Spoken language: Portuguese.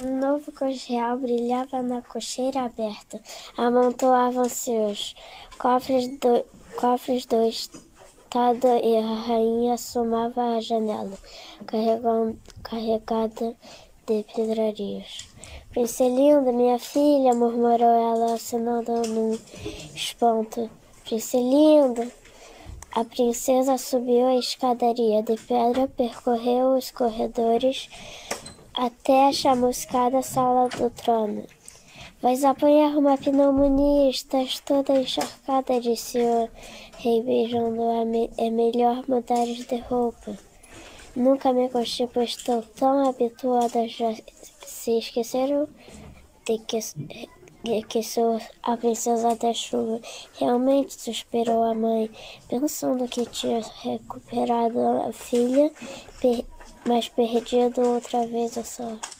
Um novo cocheal brilhava na cocheira aberta. Amontoavam-se os cofres do, cofres do Estado e a rainha assomava à janela, carregada de pedrarias. Princelinda, minha filha, murmurou ela, assinando num espanto. Princelinda. A princesa subiu a escadaria de pedra, percorreu os corredores até a chamuscada sala do trono. Vais apanhar uma pneumonia, estás toda encharcada, disse o rei, beijando-a. É melhor mudares de roupa. Nunca me constipo, estou tão habituada, já se esqueceram de que, de que sou a princesa da chuva. Realmente, suspirou a mãe, pensando que tinha recuperado a filha, mas perdido outra vez a sorte.